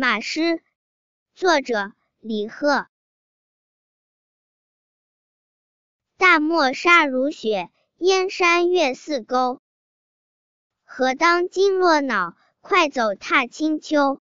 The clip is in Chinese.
马诗作者李贺。大漠沙如雪燕山月似钩。何当金络脑快走踏清秋